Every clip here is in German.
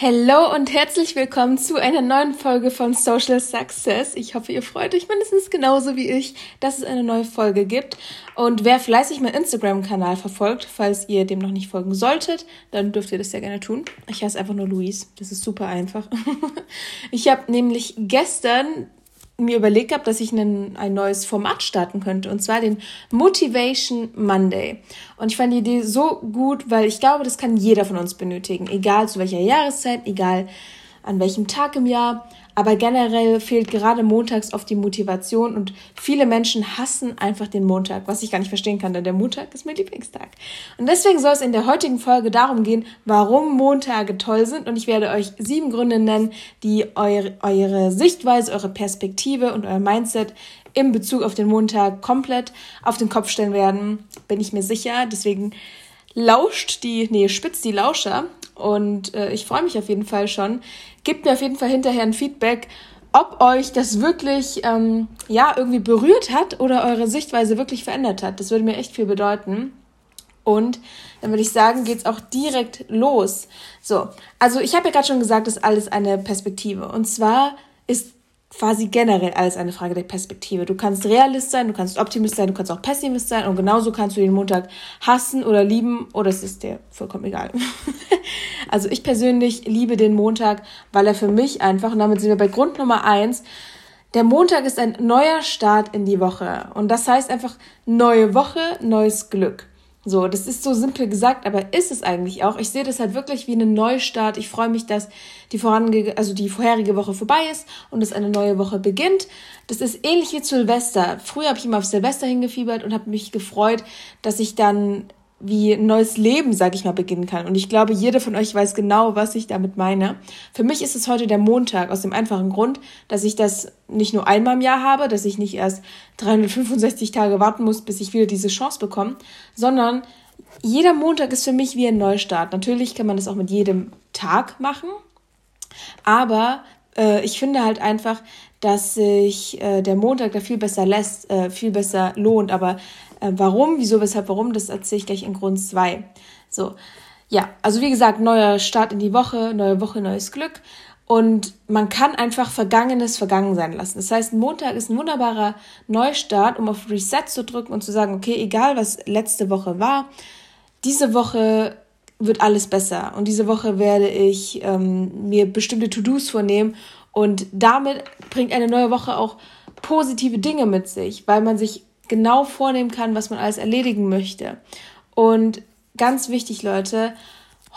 Hallo und herzlich willkommen zu einer neuen Folge von Social Success. Ich hoffe, ihr freut euch mindestens genauso wie ich, dass es eine neue Folge gibt. Und wer fleißig meinen Instagram-Kanal verfolgt, falls ihr dem noch nicht folgen solltet, dann dürft ihr das sehr gerne tun. Ich heiße einfach nur Luis. Das ist super einfach. ich habe nämlich gestern mir überlegt habe, dass ich einen, ein neues Format starten könnte, und zwar den Motivation Monday. Und ich fand die Idee so gut, weil ich glaube, das kann jeder von uns benötigen, egal zu welcher Jahreszeit, egal an welchem Tag im Jahr. Aber generell fehlt gerade montags oft die Motivation und viele Menschen hassen einfach den Montag, was ich gar nicht verstehen kann, denn der Montag ist mein Lieblingstag. Und deswegen soll es in der heutigen Folge darum gehen, warum Montage toll sind und ich werde euch sieben Gründe nennen, die eure, eure Sichtweise, eure Perspektive und euer Mindset in Bezug auf den Montag komplett auf den Kopf stellen werden, bin ich mir sicher. Deswegen lauscht die, nee, spitzt die Lauscher und äh, ich freue mich auf jeden Fall schon. Gebt mir auf jeden Fall hinterher ein Feedback, ob euch das wirklich ähm, ja irgendwie berührt hat oder eure Sichtweise wirklich verändert hat. Das würde mir echt viel bedeuten. Und dann würde ich sagen, geht's auch direkt los. So, also ich habe ja gerade schon gesagt, das ist alles eine Perspektive. Und zwar ist quasi generell alles eine Frage der Perspektive. Du kannst Realist sein, du kannst Optimist sein, du kannst auch Pessimist sein und genauso kannst du den Montag hassen oder lieben oder es ist dir vollkommen egal. also ich persönlich liebe den Montag, weil er für mich einfach, und damit sind wir bei Grund Nummer eins, der Montag ist ein neuer Start in die Woche und das heißt einfach neue Woche, neues Glück. So, das ist so simpel gesagt, aber ist es eigentlich auch. Ich sehe das halt wirklich wie einen Neustart. Ich freue mich, dass die vorange also die vorherige Woche vorbei ist und es eine neue Woche beginnt. Das ist ähnlich wie Silvester. Früher habe ich immer auf Silvester hingefiebert und habe mich gefreut, dass ich dann wie ein neues Leben, sag ich mal, beginnen kann. Und ich glaube, jeder von euch weiß genau, was ich damit meine. Für mich ist es heute der Montag, aus dem einfachen Grund, dass ich das nicht nur einmal im Jahr habe, dass ich nicht erst 365 Tage warten muss, bis ich wieder diese Chance bekomme, sondern jeder Montag ist für mich wie ein Neustart. Natürlich kann man das auch mit jedem Tag machen, aber äh, ich finde halt einfach, dass sich äh, der Montag da viel besser lässt, äh, viel besser lohnt. Aber äh, warum, wieso, weshalb, warum, das erzähle ich gleich in Grund 2. So, ja, also wie gesagt, neuer Start in die Woche, neue Woche, neues Glück. Und man kann einfach Vergangenes vergangen sein lassen. Das heißt, Montag ist ein wunderbarer Neustart, um auf Reset zu drücken und zu sagen, okay, egal was letzte Woche war, diese Woche wird alles besser. Und diese Woche werde ich ähm, mir bestimmte To-Dos vornehmen und damit bringt eine neue Woche auch positive Dinge mit sich, weil man sich genau vornehmen kann, was man alles erledigen möchte. Und ganz wichtig, Leute,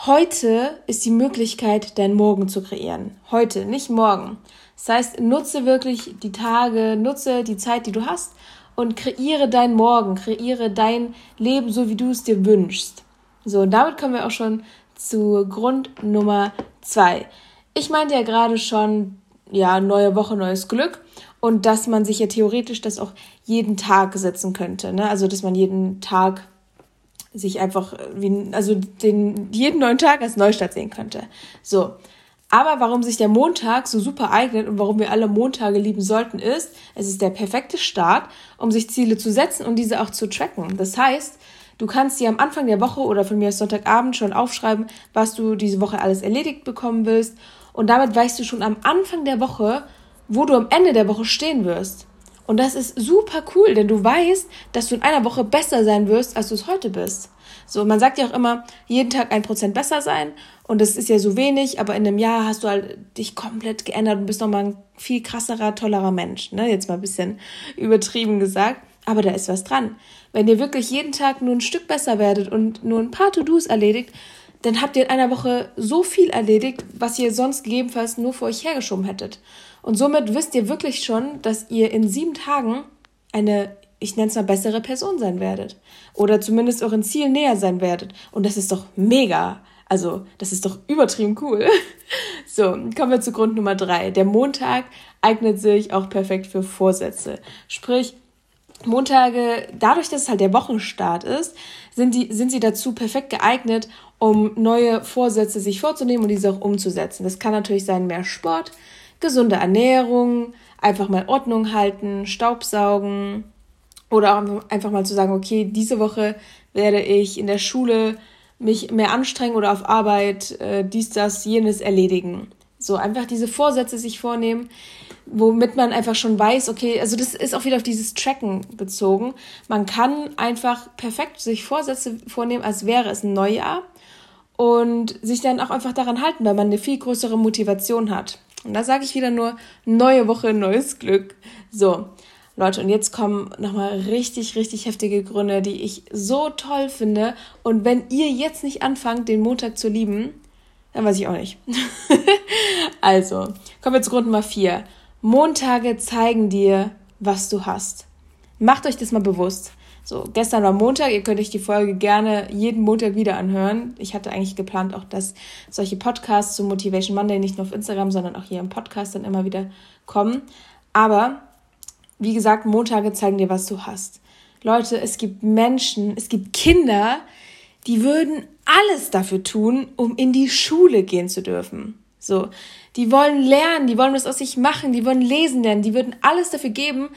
heute ist die Möglichkeit, dein Morgen zu kreieren. Heute, nicht morgen. Das heißt, nutze wirklich die Tage, nutze die Zeit, die du hast und kreiere dein Morgen, kreiere dein Leben so, wie du es dir wünschst. So, und damit kommen wir auch schon zu Grund Nummer zwei. Ich meinte ja gerade schon, ja, neue Woche, neues Glück und dass man sich ja theoretisch das auch jeden Tag setzen könnte. Ne? Also, dass man jeden Tag sich einfach, wie, also den, jeden neuen Tag als Neustart sehen könnte. So. Aber warum sich der Montag so super eignet und warum wir alle Montage lieben sollten, ist, es ist der perfekte Start, um sich Ziele zu setzen und diese auch zu tracken. Das heißt, du kannst dir am Anfang der Woche oder von mir aus Sonntagabend schon aufschreiben, was du diese Woche alles erledigt bekommen willst. Und damit weißt du schon am Anfang der Woche, wo du am Ende der Woche stehen wirst. Und das ist super cool, denn du weißt, dass du in einer Woche besser sein wirst, als du es heute bist. So, man sagt ja auch immer, jeden Tag ein Prozent besser sein. Und das ist ja so wenig, aber in einem Jahr hast du halt dich komplett geändert und bist nochmal ein viel krasserer, tollerer Mensch. Ne? Jetzt mal ein bisschen übertrieben gesagt. Aber da ist was dran. Wenn ihr wirklich jeden Tag nur ein Stück besser werdet und nur ein paar To-Dos erledigt, dann habt ihr in einer Woche so viel erledigt, was ihr sonst gegebenenfalls nur vor euch hergeschoben hättet. Und somit wisst ihr wirklich schon, dass ihr in sieben Tagen eine, ich nenne es mal, bessere Person sein werdet. Oder zumindest euren Ziel näher sein werdet. Und das ist doch mega. Also, das ist doch übertrieben cool. So, kommen wir zu Grund Nummer drei. Der Montag eignet sich auch perfekt für Vorsätze. Sprich, Montage, dadurch, dass es halt der Wochenstart ist, sind, die, sind sie dazu perfekt geeignet, um neue Vorsätze sich vorzunehmen und diese auch umzusetzen. Das kann natürlich sein mehr Sport, gesunde Ernährung, einfach mal Ordnung halten, Staubsaugen oder auch einfach mal zu sagen, okay, diese Woche werde ich in der Schule mich mehr anstrengen oder auf Arbeit äh, dies, das, jenes erledigen. So einfach diese Vorsätze sich vornehmen, womit man einfach schon weiß, okay, also das ist auch wieder auf dieses Tracken bezogen. Man kann einfach perfekt sich Vorsätze vornehmen, als wäre es ein Neujahr und sich dann auch einfach daran halten, weil man eine viel größere Motivation hat. Und da sage ich wieder nur, neue Woche, neues Glück. So, Leute, und jetzt kommen nochmal richtig, richtig heftige Gründe, die ich so toll finde. Und wenn ihr jetzt nicht anfangt, den Montag zu lieben, dann weiß ich auch nicht. also, kommen wir zu Grund Nummer vier. Montage zeigen dir, was du hast. Macht euch das mal bewusst. So, gestern war Montag, ihr könnt euch die Folge gerne jeden Montag wieder anhören. Ich hatte eigentlich geplant, auch dass solche Podcasts zu Motivation Monday nicht nur auf Instagram, sondern auch hier im Podcast dann immer wieder kommen. Aber wie gesagt, Montage zeigen dir, was du hast. Leute, es gibt Menschen, es gibt Kinder, die würden alles dafür tun, um in die Schule gehen zu dürfen. So, die wollen lernen, die wollen was aus sich machen, die wollen lesen lernen, die würden alles dafür geben,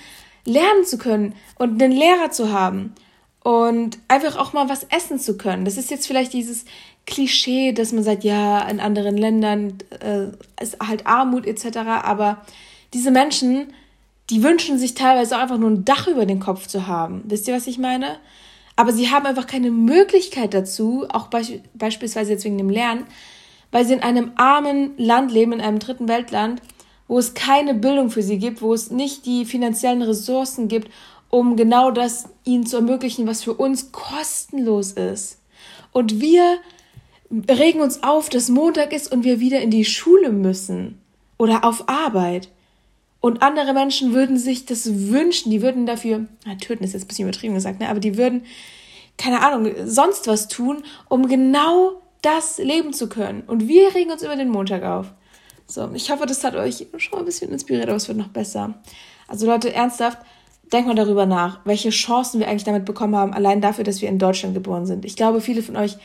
lernen zu können und einen Lehrer zu haben und einfach auch mal was essen zu können. Das ist jetzt vielleicht dieses Klischee, dass man sagt, ja, in anderen Ländern äh, ist halt Armut etc. Aber diese Menschen die wünschen sich teilweise auch einfach nur ein Dach über den Kopf zu haben. Wisst ihr, was ich meine? Aber sie haben einfach keine Möglichkeit dazu, auch be beispielsweise jetzt wegen dem Lernen, weil sie in einem armen Land leben, in einem dritten Weltland, wo es keine Bildung für sie gibt, wo es nicht die finanziellen Ressourcen gibt, um genau das ihnen zu ermöglichen, was für uns kostenlos ist. Und wir regen uns auf, dass Montag ist und wir wieder in die Schule müssen oder auf Arbeit. Und andere Menschen würden sich das wünschen, die würden dafür, na, töten ist jetzt ein bisschen übertrieben gesagt, ne, aber die würden, keine Ahnung, sonst was tun, um genau das leben zu können. Und wir regen uns über den Montag auf. So, ich hoffe, das hat euch schon mal ein bisschen inspiriert, aber es wird noch besser. Also Leute, ernsthaft, denkt mal darüber nach, welche Chancen wir eigentlich damit bekommen haben, allein dafür, dass wir in Deutschland geboren sind. Ich glaube, viele von euch,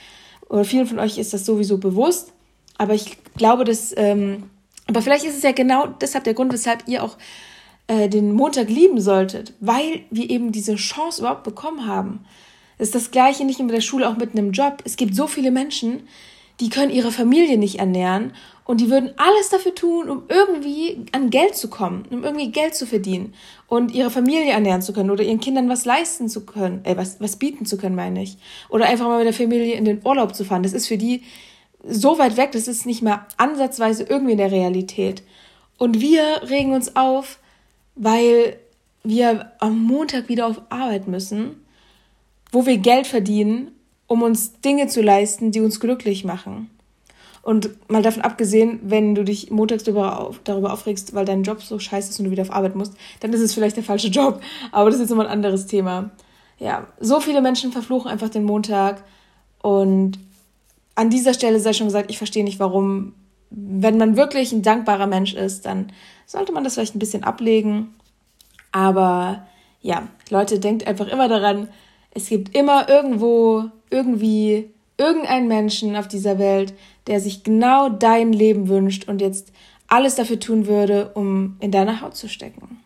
oder vielen von euch ist das sowieso bewusst, aber ich glaube, dass ähm, aber vielleicht ist es ja genau deshalb der Grund, weshalb ihr auch äh, den Montag lieben solltet, weil wir eben diese Chance überhaupt bekommen haben. Es ist das Gleiche nicht nur mit der Schule, auch mit einem Job. Es gibt so viele Menschen, die können ihre Familie nicht ernähren und die würden alles dafür tun, um irgendwie an Geld zu kommen, um irgendwie Geld zu verdienen und ihre Familie ernähren zu können oder ihren Kindern was leisten zu können, äh, was, was bieten zu können, meine ich. Oder einfach mal mit der Familie in den Urlaub zu fahren. Das ist für die so weit weg, das ist nicht mehr ansatzweise irgendwie in der Realität. Und wir regen uns auf, weil wir am Montag wieder auf Arbeit müssen, wo wir Geld verdienen, um uns Dinge zu leisten, die uns glücklich machen. Und mal davon abgesehen, wenn du dich montags darüber, darüber aufregst, weil dein Job so scheiße ist und du wieder auf Arbeit musst, dann ist es vielleicht der falsche Job. Aber das ist jetzt nochmal ein anderes Thema. Ja, so viele Menschen verfluchen einfach den Montag und an dieser Stelle sei schon gesagt, ich verstehe nicht, warum, wenn man wirklich ein dankbarer Mensch ist, dann sollte man das vielleicht ein bisschen ablegen. Aber ja, Leute, denkt einfach immer daran, es gibt immer irgendwo, irgendwie, irgendeinen Menschen auf dieser Welt, der sich genau dein Leben wünscht und jetzt alles dafür tun würde, um in deine Haut zu stecken.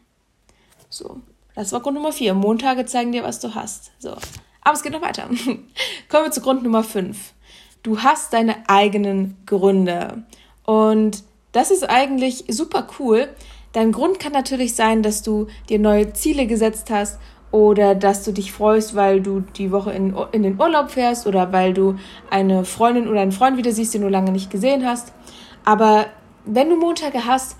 So, das war Grund Nummer vier. Montage zeigen dir, was du hast. So, aber es geht noch weiter. Kommen wir zu Grund Nummer fünf du hast deine eigenen Gründe. Und das ist eigentlich super cool. Dein Grund kann natürlich sein, dass du dir neue Ziele gesetzt hast oder dass du dich freust, weil du die Woche in, in den Urlaub fährst oder weil du eine Freundin oder einen Freund wieder siehst, den du lange nicht gesehen hast. Aber wenn du Montage hast,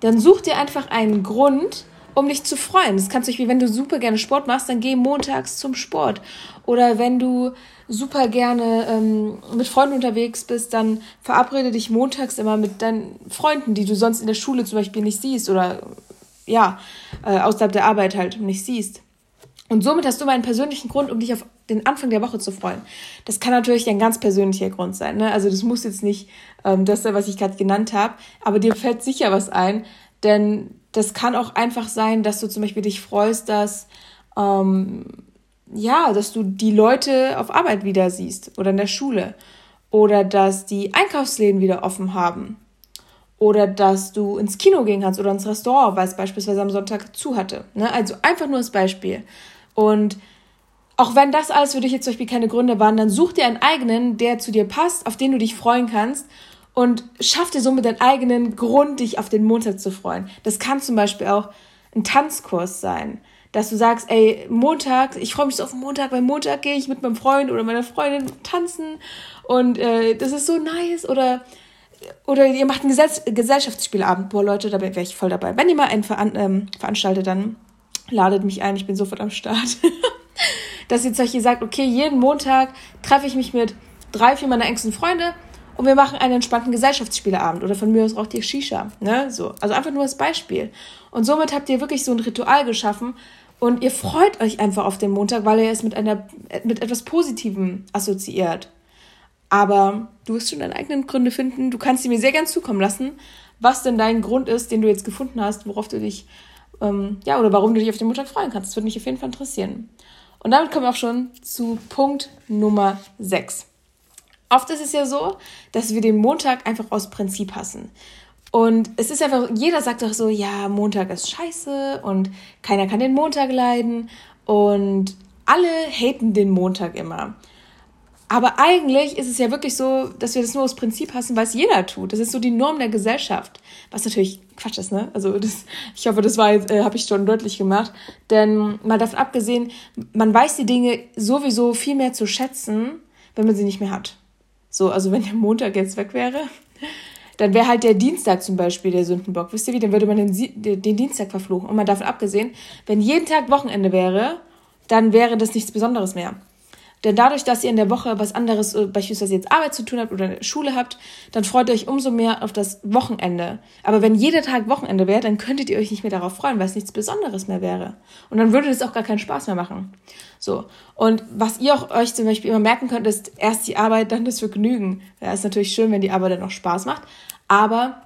dann such dir einfach einen Grund, um dich zu freuen. Das kannst du, wie wenn du super gerne Sport machst, dann geh montags zum Sport. Oder wenn du super gerne ähm, mit Freunden unterwegs bist, dann verabrede dich montags immer mit deinen Freunden, die du sonst in der Schule zum Beispiel nicht siehst oder ja, äh, außerhalb der Arbeit halt nicht siehst. Und somit hast du mal einen persönlichen Grund, um dich auf den Anfang der Woche zu freuen. Das kann natürlich ein ganz persönlicher Grund sein. Ne? Also das muss jetzt nicht ähm, das sein, was ich gerade genannt habe, aber dir fällt sicher was ein, denn das kann auch einfach sein, dass du zum Beispiel dich freust, dass ähm, ja, dass du die Leute auf Arbeit wieder siehst oder in der Schule oder dass die Einkaufsläden wieder offen haben oder dass du ins Kino gehen kannst oder ins Restaurant, weil es beispielsweise am Sonntag zu hatte. Ne? Also einfach nur als Beispiel. Und auch wenn das alles für dich jetzt zum Beispiel keine Gründe waren, dann such dir einen eigenen, der zu dir passt, auf den du dich freuen kannst und schaff dir somit deinen eigenen Grund, dich auf den Montag zu freuen. Das kann zum Beispiel auch ein Tanzkurs sein, dass du sagst, ey, Montag, ich freue mich so auf Montag, weil Montag gehe ich mit meinem Freund oder meiner Freundin tanzen und äh, das ist so nice oder oder ihr macht einen Gesell Gesellschaftsspielabend. Boah, Leute, da wäre ich voll dabei. Wenn ihr mal einen veran ähm, veranstaltet, dann ladet mich ein, ich bin sofort am Start. Dass ihr solche sagt, okay, jeden Montag treffe ich mich mit drei, vier meiner engsten Freunde und wir machen einen entspannten Gesellschaftsspieleabend oder von mir aus raucht ihr Shisha. Ne? So. Also einfach nur als Beispiel. Und somit habt ihr wirklich so ein Ritual geschaffen und ihr freut euch einfach auf den Montag, weil ihr es mit, einer, mit etwas Positivem assoziiert. Aber du wirst schon deine eigenen Gründe finden. Du kannst sie mir sehr gern zukommen lassen, was denn dein Grund ist, den du jetzt gefunden hast, worauf du dich, ähm, ja, oder warum du dich auf den Montag freuen kannst. Das würde mich auf jeden Fall interessieren. Und damit kommen wir auch schon zu Punkt Nummer 6. Oft ist es ja so, dass wir den Montag einfach aus Prinzip hassen. Und es ist einfach, jeder sagt doch so, ja, Montag ist scheiße und keiner kann den Montag leiden und alle haten den Montag immer. Aber eigentlich ist es ja wirklich so, dass wir das nur aus Prinzip hassen, weil es jeder tut. Das ist so die Norm der Gesellschaft. Was natürlich Quatsch ist, ne? Also das, ich hoffe, das äh, habe ich schon deutlich gemacht. Denn mal davon abgesehen, man weiß die Dinge sowieso viel mehr zu schätzen, wenn man sie nicht mehr hat. So, also wenn der Montag jetzt weg wäre, dann wäre halt der Dienstag zum Beispiel der Sündenbock. Wisst ihr wie? Dann würde man den, den Dienstag verfluchen. Und mal davon abgesehen, wenn jeden Tag Wochenende wäre, dann wäre das nichts Besonderes mehr. Denn dadurch, dass ihr in der Woche was anderes, äh, beispielsweise jetzt Arbeit zu tun habt oder Schule habt, dann freut ihr euch umso mehr auf das Wochenende. Aber wenn jeder Tag Wochenende wäre, dann könntet ihr euch nicht mehr darauf freuen, weil es nichts Besonderes mehr wäre. Und dann würde es auch gar keinen Spaß mehr machen. So. Und was ihr auch euch zum Beispiel immer merken könnt, ist erst die Arbeit, dann das Vergnügen. Ja, ist natürlich schön, wenn die Arbeit dann auch Spaß macht. Aber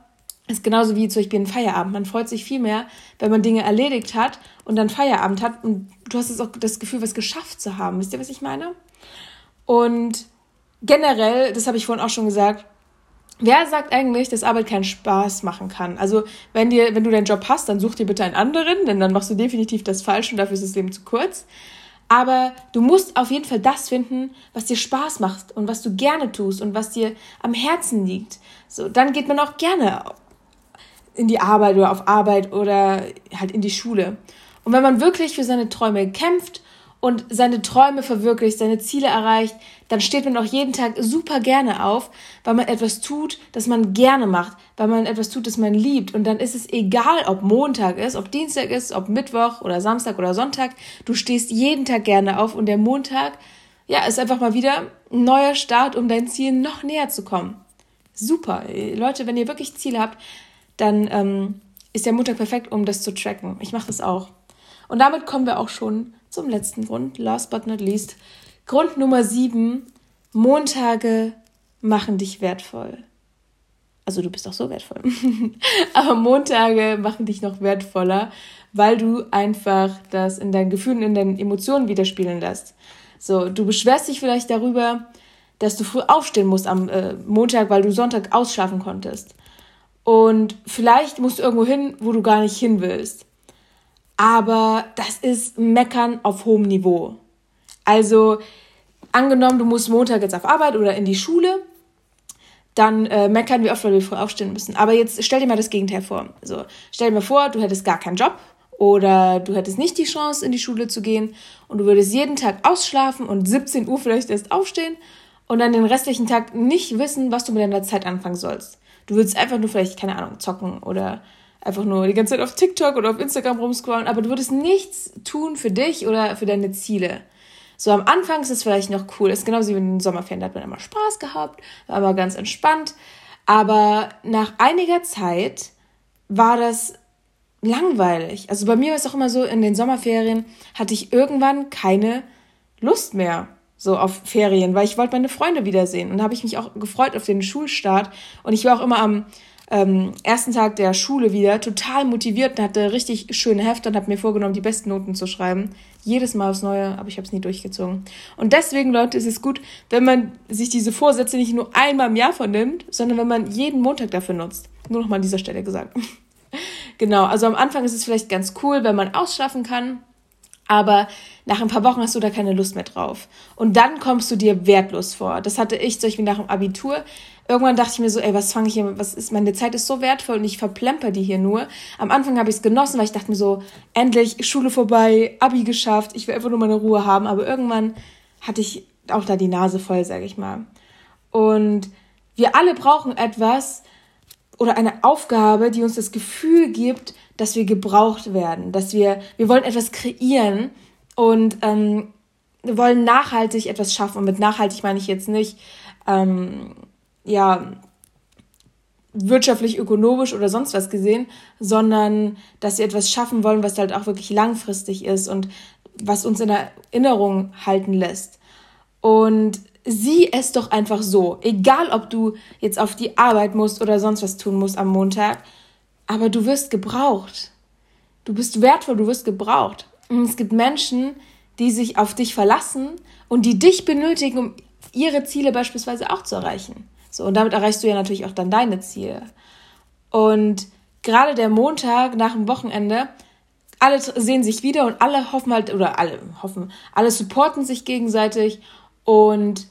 ist genauso wie zum Beispiel ein Feierabend. Man freut sich viel mehr, wenn man Dinge erledigt hat und dann Feierabend hat und du hast jetzt auch das Gefühl, was geschafft zu haben. Wisst ihr, was ich meine? Und generell, das habe ich vorhin auch schon gesagt, wer sagt eigentlich, dass Arbeit keinen Spaß machen kann? Also, wenn dir, wenn du deinen Job hast, dann such dir bitte einen anderen, denn dann machst du definitiv das Falsche und dafür ist das Leben zu kurz. Aber du musst auf jeden Fall das finden, was dir Spaß macht und was du gerne tust und was dir am Herzen liegt. So, dann geht man auch gerne in die Arbeit oder auf Arbeit oder halt in die Schule. Und wenn man wirklich für seine Träume kämpft und seine Träume verwirklicht, seine Ziele erreicht, dann steht man auch jeden Tag super gerne auf, weil man etwas tut, das man gerne macht, weil man etwas tut, das man liebt. Und dann ist es egal, ob Montag ist, ob Dienstag ist, ob Mittwoch oder Samstag oder Sonntag. Du stehst jeden Tag gerne auf und der Montag, ja, ist einfach mal wieder ein neuer Start, um dein Ziel noch näher zu kommen. Super. Leute, wenn ihr wirklich Ziele habt, dann ähm, ist der Montag perfekt, um das zu tracken. Ich mache das auch. Und damit kommen wir auch schon zum letzten Grund, last but not least. Grund Nummer sieben, Montage machen dich wertvoll. Also du bist auch so wertvoll. Aber Montage machen dich noch wertvoller, weil du einfach das in deinen Gefühlen, in deinen Emotionen widerspiegeln lässt. So, du beschwerst dich vielleicht darüber, dass du früh aufstehen musst am äh, Montag, weil du Sonntag ausschlafen konntest. Und vielleicht musst du irgendwo hin, wo du gar nicht hin willst aber das ist Meckern auf hohem Niveau. Also angenommen, du musst Montag jetzt auf Arbeit oder in die Schule, dann äh, meckern wir oft, weil wir früh aufstehen müssen. Aber jetzt stell dir mal das Gegenteil vor. Also stell dir mal vor, du hättest gar keinen Job oder du hättest nicht die Chance, in die Schule zu gehen und du würdest jeden Tag ausschlafen und 17 Uhr vielleicht erst aufstehen und dann den restlichen Tag nicht wissen, was du mit deiner Zeit anfangen sollst. Du würdest einfach nur vielleicht, keine Ahnung, zocken oder einfach nur die ganze Zeit auf TikTok oder auf Instagram rumscrollen, aber du würdest nichts tun für dich oder für deine Ziele. So am Anfang ist es vielleicht noch cool, das ist genauso wie in den Sommerferien, da hat man immer Spaß gehabt, war immer ganz entspannt, aber nach einiger Zeit war das langweilig. Also bei mir war es auch immer so, in den Sommerferien hatte ich irgendwann keine Lust mehr so auf Ferien, weil ich wollte meine Freunde wiedersehen und habe ich mich auch gefreut auf den Schulstart und ich war auch immer am ähm, ersten Tag der Schule wieder total motiviert und hatte richtig schöne Hefte und habe mir vorgenommen, die besten Noten zu schreiben. Jedes Mal aufs Neue, aber ich habe es nie durchgezogen. Und deswegen, Leute, ist es gut, wenn man sich diese Vorsätze nicht nur einmal im Jahr vernimmt, sondern wenn man jeden Montag dafür nutzt. Nur noch mal an dieser Stelle gesagt. genau, also am Anfang ist es vielleicht ganz cool, wenn man ausschlafen kann. Aber nach ein paar Wochen hast du da keine Lust mehr drauf. Und dann kommst du dir wertlos vor. Das hatte ich zum Beispiel nach dem Abitur. Irgendwann dachte ich mir so, ey, was fange ich hier, was ist, meine Zeit ist so wertvoll und ich verplemper die hier nur. Am Anfang habe ich es genossen, weil ich dachte mir so, endlich Schule vorbei, Abi geschafft, ich will einfach nur meine Ruhe haben. Aber irgendwann hatte ich auch da die Nase voll, sage ich mal. Und wir alle brauchen etwas oder eine Aufgabe, die uns das Gefühl gibt, dass wir gebraucht werden, dass wir, wir wollen etwas kreieren und ähm, wir wollen nachhaltig etwas schaffen. Und mit nachhaltig meine ich jetzt nicht, ähm, ja, wirtschaftlich, ökonomisch oder sonst was gesehen, sondern dass wir etwas schaffen wollen, was halt auch wirklich langfristig ist und was uns in Erinnerung halten lässt. Und sieh es doch einfach so, egal ob du jetzt auf die Arbeit musst oder sonst was tun musst am Montag, aber du wirst gebraucht. Du bist wertvoll, du wirst gebraucht. Und es gibt Menschen, die sich auf dich verlassen und die dich benötigen, um ihre Ziele beispielsweise auch zu erreichen. So, und damit erreichst du ja natürlich auch dann deine Ziele. Und gerade der Montag nach dem Wochenende, alle sehen sich wieder und alle hoffen halt, oder alle hoffen, alle supporten sich gegenseitig und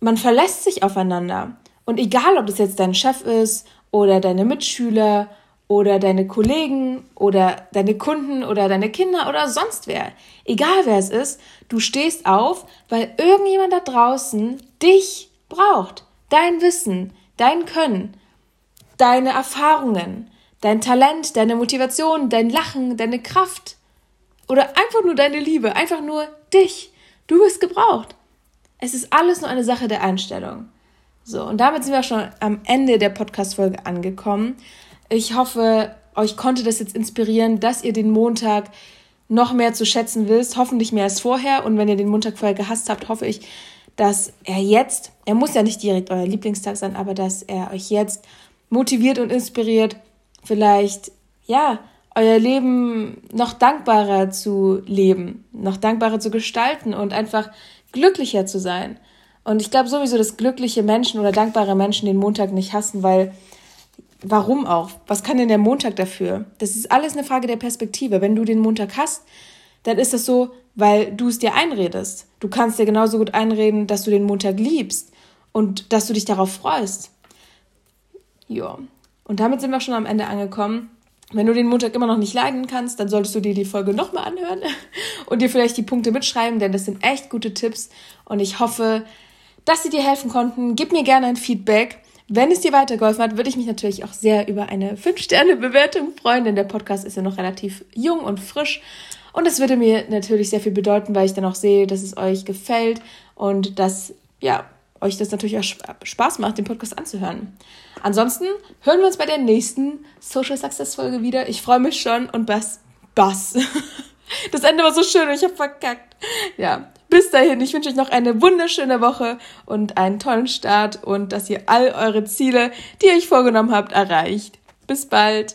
man verlässt sich aufeinander. Und egal, ob das jetzt dein Chef ist oder deine Mitschüler oder deine Kollegen oder deine Kunden oder deine Kinder oder sonst wer. Egal wer es ist, du stehst auf, weil irgendjemand da draußen dich braucht. Dein Wissen, dein Können, deine Erfahrungen, dein Talent, deine Motivation, dein Lachen, deine Kraft oder einfach nur deine Liebe, einfach nur dich. Du wirst gebraucht. Es ist alles nur eine Sache der Einstellung. So, und damit sind wir schon am Ende der Podcast-Folge angekommen. Ich hoffe, euch konnte das jetzt inspirieren, dass ihr den Montag noch mehr zu schätzen wisst, hoffentlich mehr als vorher. Und wenn ihr den Montag vorher gehasst habt, hoffe ich, dass er jetzt, er muss ja nicht direkt euer Lieblingstag sein, aber dass er euch jetzt motiviert und inspiriert, vielleicht, ja, euer Leben noch dankbarer zu leben, noch dankbarer zu gestalten und einfach glücklicher zu sein. Und ich glaube sowieso, dass glückliche Menschen oder dankbare Menschen den Montag nicht hassen, weil Warum auch? Was kann denn der Montag dafür? Das ist alles eine Frage der Perspektive. Wenn du den Montag hast, dann ist das so, weil du es dir einredest. Du kannst dir genauso gut einreden, dass du den Montag liebst und dass du dich darauf freust. Ja. Und damit sind wir schon am Ende angekommen. Wenn du den Montag immer noch nicht leiden kannst, dann solltest du dir die Folge nochmal anhören und dir vielleicht die Punkte mitschreiben, denn das sind echt gute Tipps und ich hoffe, dass sie dir helfen konnten. Gib mir gerne ein Feedback. Wenn es dir weitergeholfen hat, würde ich mich natürlich auch sehr über eine 5-Sterne-Bewertung freuen, denn der Podcast ist ja noch relativ jung und frisch. Und es würde mir natürlich sehr viel bedeuten, weil ich dann auch sehe, dass es euch gefällt und dass, ja, euch das natürlich auch Spaß macht, den Podcast anzuhören. Ansonsten hören wir uns bei der nächsten Social Success Folge wieder. Ich freue mich schon und Bass, Bass. Das Ende war so schön und ich habe verkackt. Ja, bis dahin, ich wünsche euch noch eine wunderschöne Woche und einen tollen Start und dass ihr all eure Ziele, die ihr euch vorgenommen habt, erreicht. Bis bald.